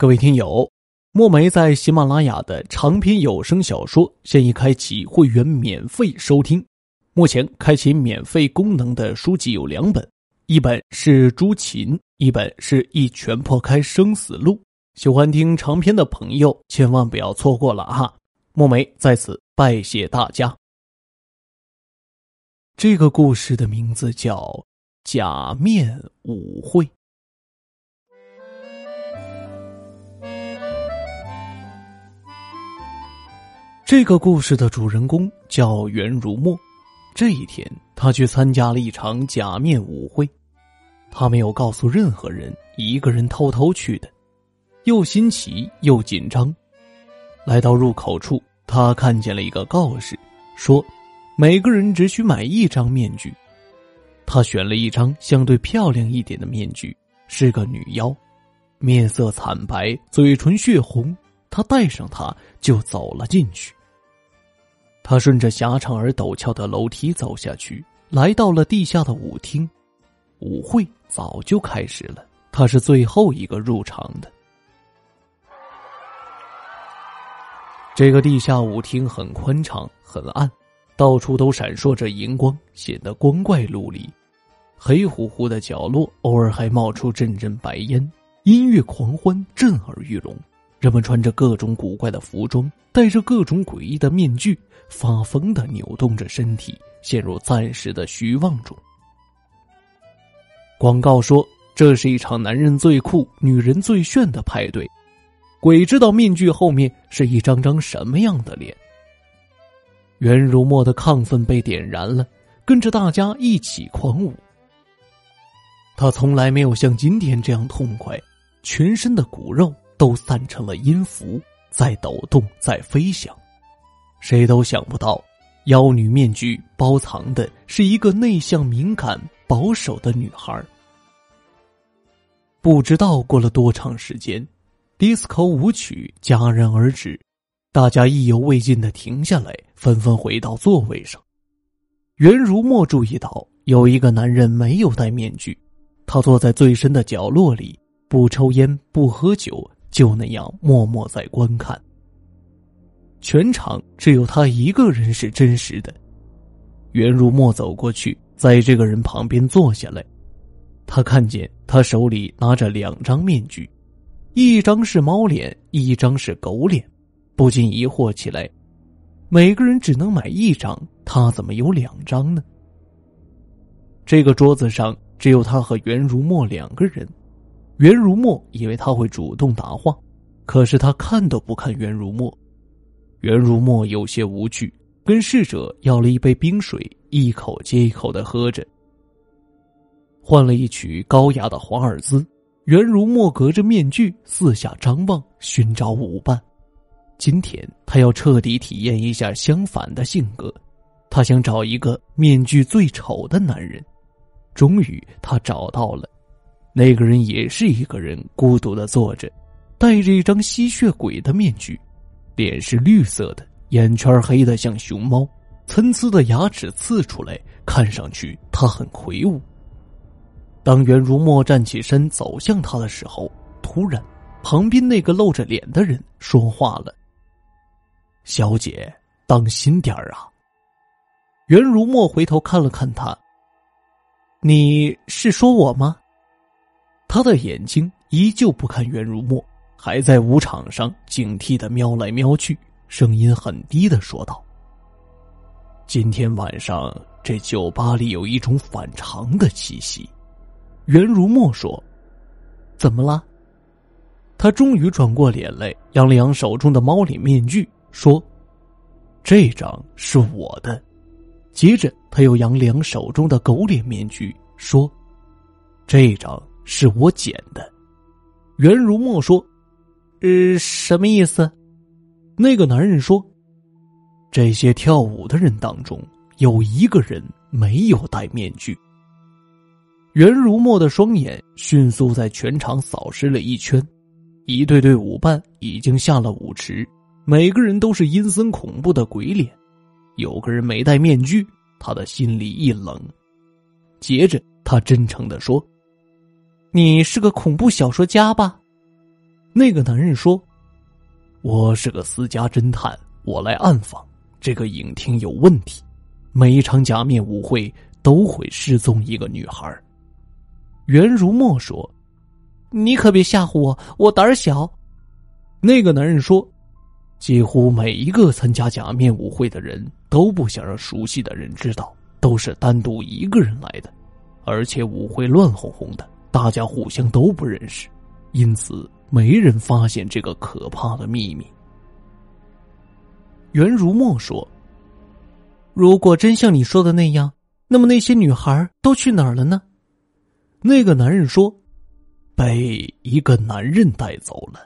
各位听友，墨梅在喜马拉雅的长篇有声小说现已开启会员免费收听。目前开启免费功能的书籍有两本，一本是《朱琴》，一本是一拳破开生死路。喜欢听长篇的朋友千万不要错过了哈！墨梅在此拜谢大家。这个故事的名字叫《假面舞会》。这个故事的主人公叫袁如墨。这一天，他去参加了一场假面舞会。他没有告诉任何人，一个人偷偷去的，又新奇又紧张。来到入口处，他看见了一个告示，说每个人只需买一张面具。他选了一张相对漂亮一点的面具，是个女妖，面色惨白，嘴唇血红。他戴上它，就走了进去。他顺着狭长而陡峭的楼梯走下去，来到了地下的舞厅。舞会早就开始了，他是最后一个入场的。这个地下舞厅很宽敞，很暗，到处都闪烁着荧光，显得光怪陆离。黑乎乎的角落，偶尔还冒出阵阵白烟。音乐狂欢，震耳欲聋。人们穿着各种古怪的服装，戴着各种诡异的面具，发疯的扭动着身体，陷入暂时的虚妄中。广告说这是一场男人最酷、女人最炫的派对，鬼知道面具后面是一张张什么样的脸。袁如墨的亢奋被点燃了，跟着大家一起狂舞。他从来没有像今天这样痛快，全身的骨肉。都散成了音符，在抖动，在飞翔。谁都想不到，妖女面具包藏的是一个内向、敏感、保守的女孩。不知道过了多长时间，disco 舞曲戛然而止，大家意犹未尽的停下来，纷纷回到座位上。袁如墨注意到有一个男人没有戴面具，他坐在最深的角落里，不抽烟，不喝酒。就那样默默在观看。全场只有他一个人是真实的。袁如墨走过去，在这个人旁边坐下来。他看见他手里拿着两张面具，一张是猫脸，一张是狗脸，不禁疑惑起来：每个人只能买一张，他怎么有两张呢？这个桌子上只有他和袁如墨两个人。袁如墨以为他会主动答话，可是他看都不看袁如墨。袁如墨有些无趣，跟侍者要了一杯冰水，一口接一口的喝着。换了一曲高雅的华尔兹，袁如墨隔着面具四下张望，寻找舞伴。今天他要彻底体验一下相反的性格，他想找一个面具最丑的男人。终于，他找到了。那个人也是一个人，孤独的坐着，戴着一张吸血鬼的面具，脸是绿色的，眼圈黑的像熊猫，参差的牙齿刺出来，看上去他很魁梧。当袁如墨站起身走向他的时候，突然，旁边那个露着脸的人说话了：“小姐，当心点儿啊！”袁如墨回头看了看他：“你是说我吗？”他的眼睛依旧不看袁如墨，还在舞场上警惕的瞄来瞄去，声音很低的说道：“今天晚上这酒吧里有一种反常的气息。”袁如墨说：“怎么了？”他终于转过脸来，扬了扬手中的猫脸面具，说：“这张是我的。”接着他又扬了扬手中的狗脸面具，说：“这张。”是我捡的，袁如墨说：“呃，什么意思？”那个男人说：“这些跳舞的人当中，有一个人没有戴面具。”袁如墨的双眼迅速在全场扫视了一圈，一对对舞伴已经下了舞池，每个人都是阴森恐怖的鬼脸，有个人没戴面具，他的心里一冷。接着，他真诚的说。你是个恐怖小说家吧？那个男人说：“我是个私家侦探，我来暗访这个影厅有问题。每一场假面舞会都会失踪一个女孩。”袁如墨说：“你可别吓唬我，我胆儿小。”那个男人说：“几乎每一个参加假面舞会的人都不想让熟悉的人知道，都是单独一个人来的，而且舞会乱哄哄的，大家互相都不认识，因此没人发现这个可怕的秘密。”袁如墨说：“如果真像你说的那样，那么那些女孩都去哪儿了呢？”那个男人说：“被一个男人带走了。”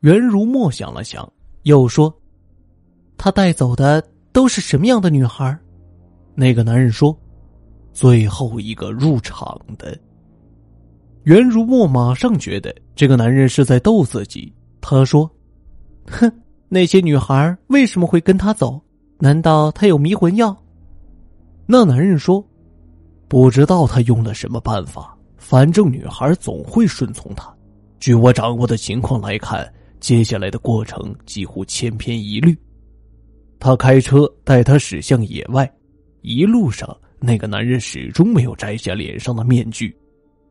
袁如墨想了想，又说：“他带走的都是什么样的女孩？”那个男人说：“最后一个入场的。”袁如墨马上觉得这个男人是在逗自己。他说：“哼，那些女孩为什么会跟他走？难道他有迷魂药？”那男人说：“不知道他用了什么办法，反正女孩总会顺从他。据我掌握的情况来看。”接下来的过程几乎千篇一律。他开车带他驶向野外，一路上那个男人始终没有摘下脸上的面具。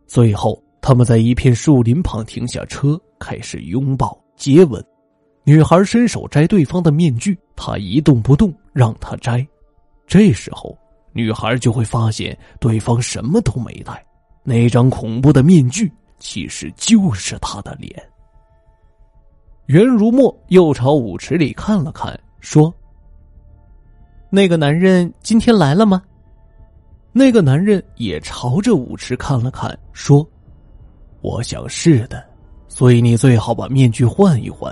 最后，他们在一片树林旁停下车，开始拥抱、接吻。女孩伸手摘对方的面具，他一动不动，让他摘。这时候，女孩就会发现对方什么都没带，那张恐怖的面具其实就是他的脸。袁如墨又朝舞池里看了看，说：“那个男人今天来了吗？”那个男人也朝着舞池看了看，说：“我想是的，所以你最好把面具换一换，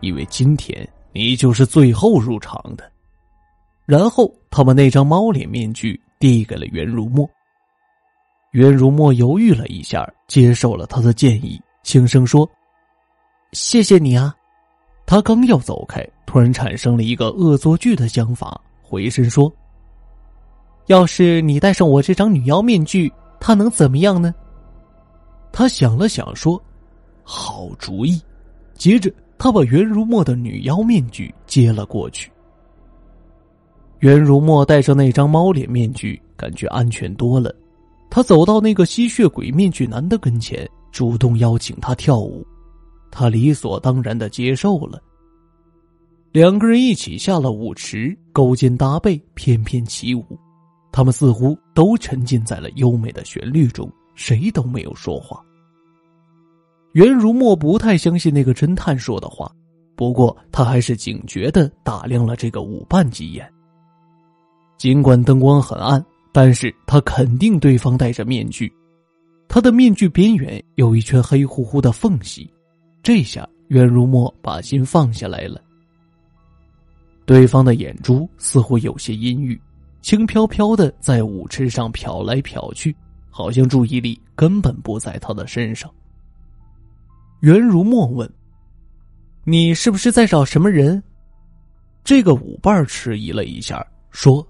因为今天你就是最后入场的。”然后他把那张猫脸面具递给了袁如墨。袁如墨犹豫了一下，接受了他的建议，轻声说。谢谢你啊！他刚要走开，突然产生了一个恶作剧的想法，回身说：“要是你戴上我这张女妖面具，他能怎么样呢？”他想了想说：“好主意。”接着，他把袁如墨的女妖面具接了过去。袁如墨戴上那张猫脸面具，感觉安全多了。他走到那个吸血鬼面具男的跟前，主动邀请他跳舞。他理所当然的接受了。两个人一起下了舞池，勾肩搭背，翩翩起舞。他们似乎都沉浸在了优美的旋律中，谁都没有说话。袁如墨不太相信那个侦探说的话，不过他还是警觉的打量了这个舞伴几眼。尽管灯光很暗，但是他肯定对方戴着面具，他的面具边缘有一圈黑乎乎的缝隙。这下袁如墨把心放下来了。对方的眼珠似乎有些阴郁，轻飘飘的在舞池上瞟来瞟去，好像注意力根本不在他的身上。袁如墨问：“你是不是在找什么人？”这个舞伴迟疑了一下，说：“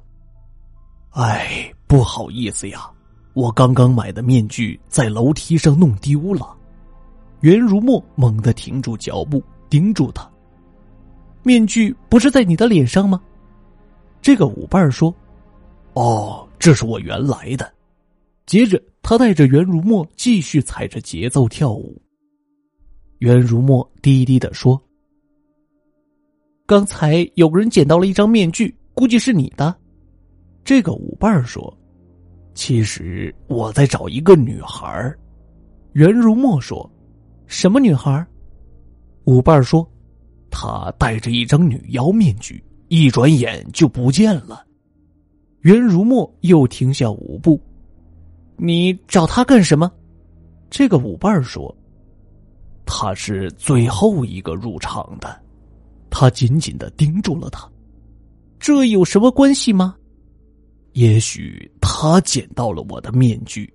哎，不好意思呀，我刚刚买的面具在楼梯上弄丢了。”袁如墨猛地停住脚步，盯住他。面具不是在你的脸上吗？这个舞伴说：“哦，这是我原来的。”接着，他带着袁如墨继续踩着节奏跳舞。袁如墨低低的说：“刚才有个人捡到了一张面具，估计是你的。”这个舞伴说：“其实我在找一个女孩。”袁如墨说。什么女孩？舞伴说：“她戴着一张女妖面具，一转眼就不见了。”袁如墨又停下舞步。“你找他干什么？”这个舞伴说：“他是最后一个入场的。”他紧紧的盯住了他。这有什么关系吗？也许他捡到了我的面具。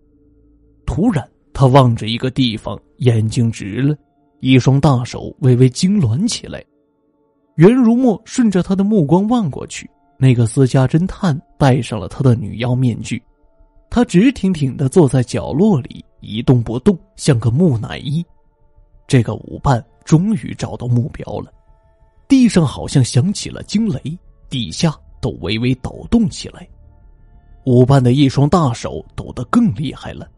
突然。他望着一个地方，眼睛直了，一双大手微微痉挛起来。袁如墨顺着他的目光望过去，那个私家侦探戴上了他的女妖面具，他直挺挺的坐在角落里，一动不动，像个木乃伊。这个舞伴终于找到目标了。地上好像响起了惊雷，底下都微微抖动起来。舞伴的一双大手抖得更厉害了。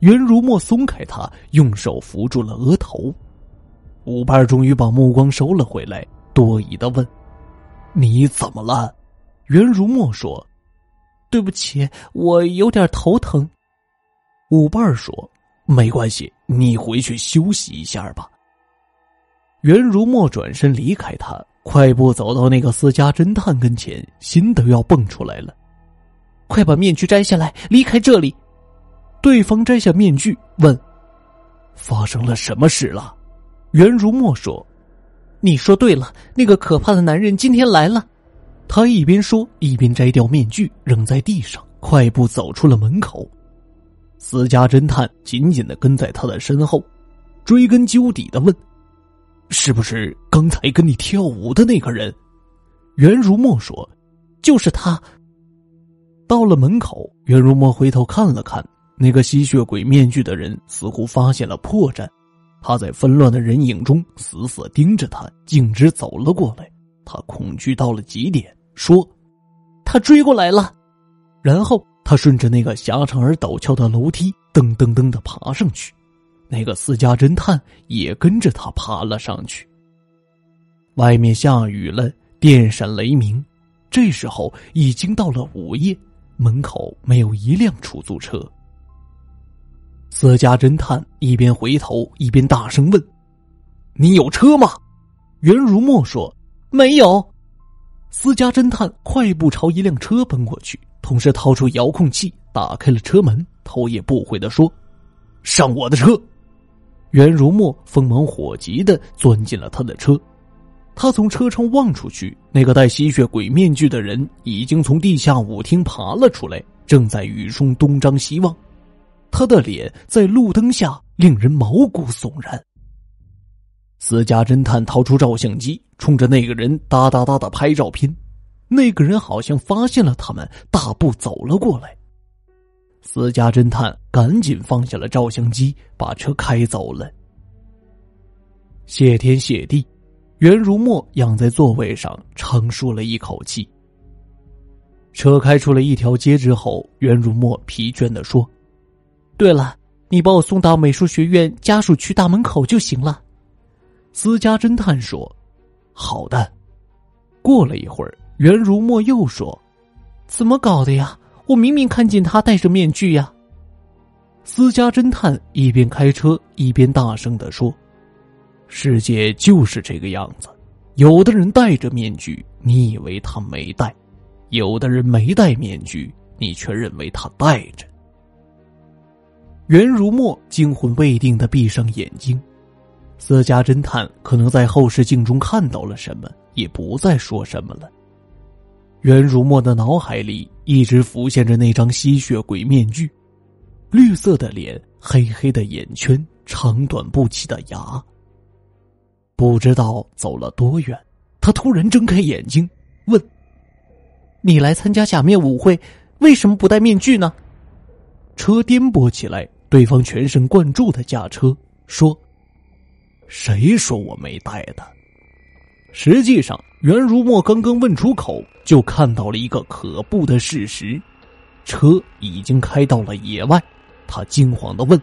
袁如墨松开他，用手扶住了额头。舞伴终于把目光收了回来，多疑的问：“你怎么了？”袁如墨说：“对不起，我有点头疼。”舞伴说：“没关系，你回去休息一下吧。”袁如墨转身离开他，快步走到那个私家侦探跟前，心都要蹦出来了。快把面具摘下来，离开这里！对方摘下面具，问：“发生了什么事了？”袁如墨说：“你说对了，那个可怕的男人今天来了。”他一边说，一边摘掉面具，扔在地上，快步走出了门口。私家侦探紧紧的跟在他的身后，追根究底的问。是不是刚才跟你跳舞的那个人？袁如墨说：“就是他。”到了门口，袁如墨回头看了看那个吸血鬼面具的人，似乎发现了破绽。他在纷乱的人影中死死盯着他，径直走了过来。他恐惧到了极点，说：“他追过来了。”然后他顺着那个狭长而陡峭的楼梯，噔噔噔的爬上去。那个私家侦探也跟着他爬了上去。外面下雨了，电闪雷鸣。这时候已经到了午夜，门口没有一辆出租车。私家侦探一边回头一边大声问：“你有车吗？”袁如墨说：“没有。”私家侦探快步朝一辆车奔过去，同时掏出遥控器打开了车门，头也不回的说：“上我的车。”袁如墨锋芒火急的钻进了他的车，他从车窗望出去，那个戴吸血鬼面具的人已经从地下舞厅爬了出来，正在雨中东张西望，他的脸在路灯下令人毛骨悚然。私家侦探掏出照相机，冲着那个人哒哒哒的拍照片，那个人好像发现了他们，大步走了过来。私家侦探赶紧放下了照相机，把车开走了。谢天谢地，袁如墨仰在座位上长舒了一口气。车开出了一条街之后，袁如墨疲倦的说：“对了，你把我送到美术学院家属区大门口就行了。”私家侦探说：“好的。”过了一会儿，袁如墨又说：“怎么搞的呀？”我明明看见他戴着面具呀！私家侦探一边开车一边大声的说：“世界就是这个样子，有的人戴着面具，你以为他没戴；有的人没戴面具，你却认为他戴着。”袁如墨惊魂未定的闭上眼睛，私家侦探可能在后视镜中看到了什么，也不再说什么了。袁如墨的脑海里一直浮现着那张吸血鬼面具，绿色的脸，黑黑的眼圈，长短不齐的牙。不知道走了多远，他突然睁开眼睛，问：“你来参加假面舞会，为什么不戴面具呢？”车颠簸起来，对方全神贯注的驾车，说：“谁说我没带的？”实际上，袁如墨刚刚问出口。就看到了一个可怖的事实：车已经开到了野外。他惊慌的问：“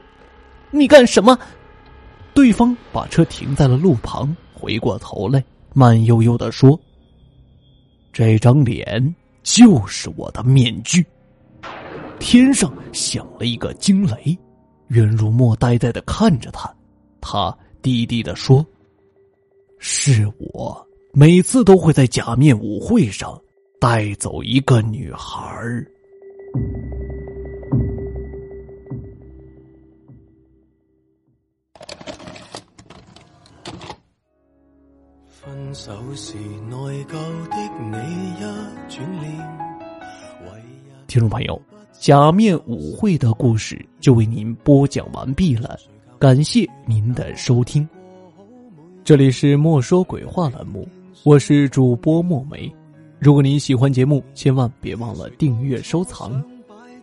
你干什么？”对方把车停在了路旁，回过头来，慢悠悠的说：“这张脸就是我的面具。”天上响了一个惊雷，袁如墨呆呆的看着他，他低低的说：“是我，每次都会在假面舞会上。”带走一个女孩。分手时内疚的你一转脸。听众朋友，假面舞会的故事就为您播讲完毕了，感谢您的收听。这里是莫说鬼话栏目，我是主播墨梅。如果您喜欢节目，千万别忘了订阅收藏，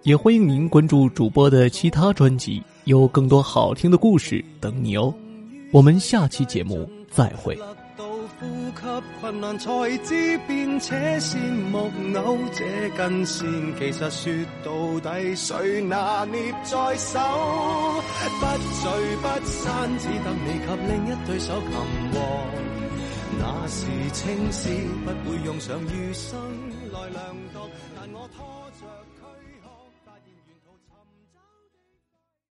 也欢迎您关注主播的其他专辑，有更多好听的故事等你哦。我们下期节目再会。呼吸困难才知变且线木偶这根线，其实说到底谁拿捏在手？不聚不散，只得你及另一对手擒获。那是青丝，不会用上余生来量度，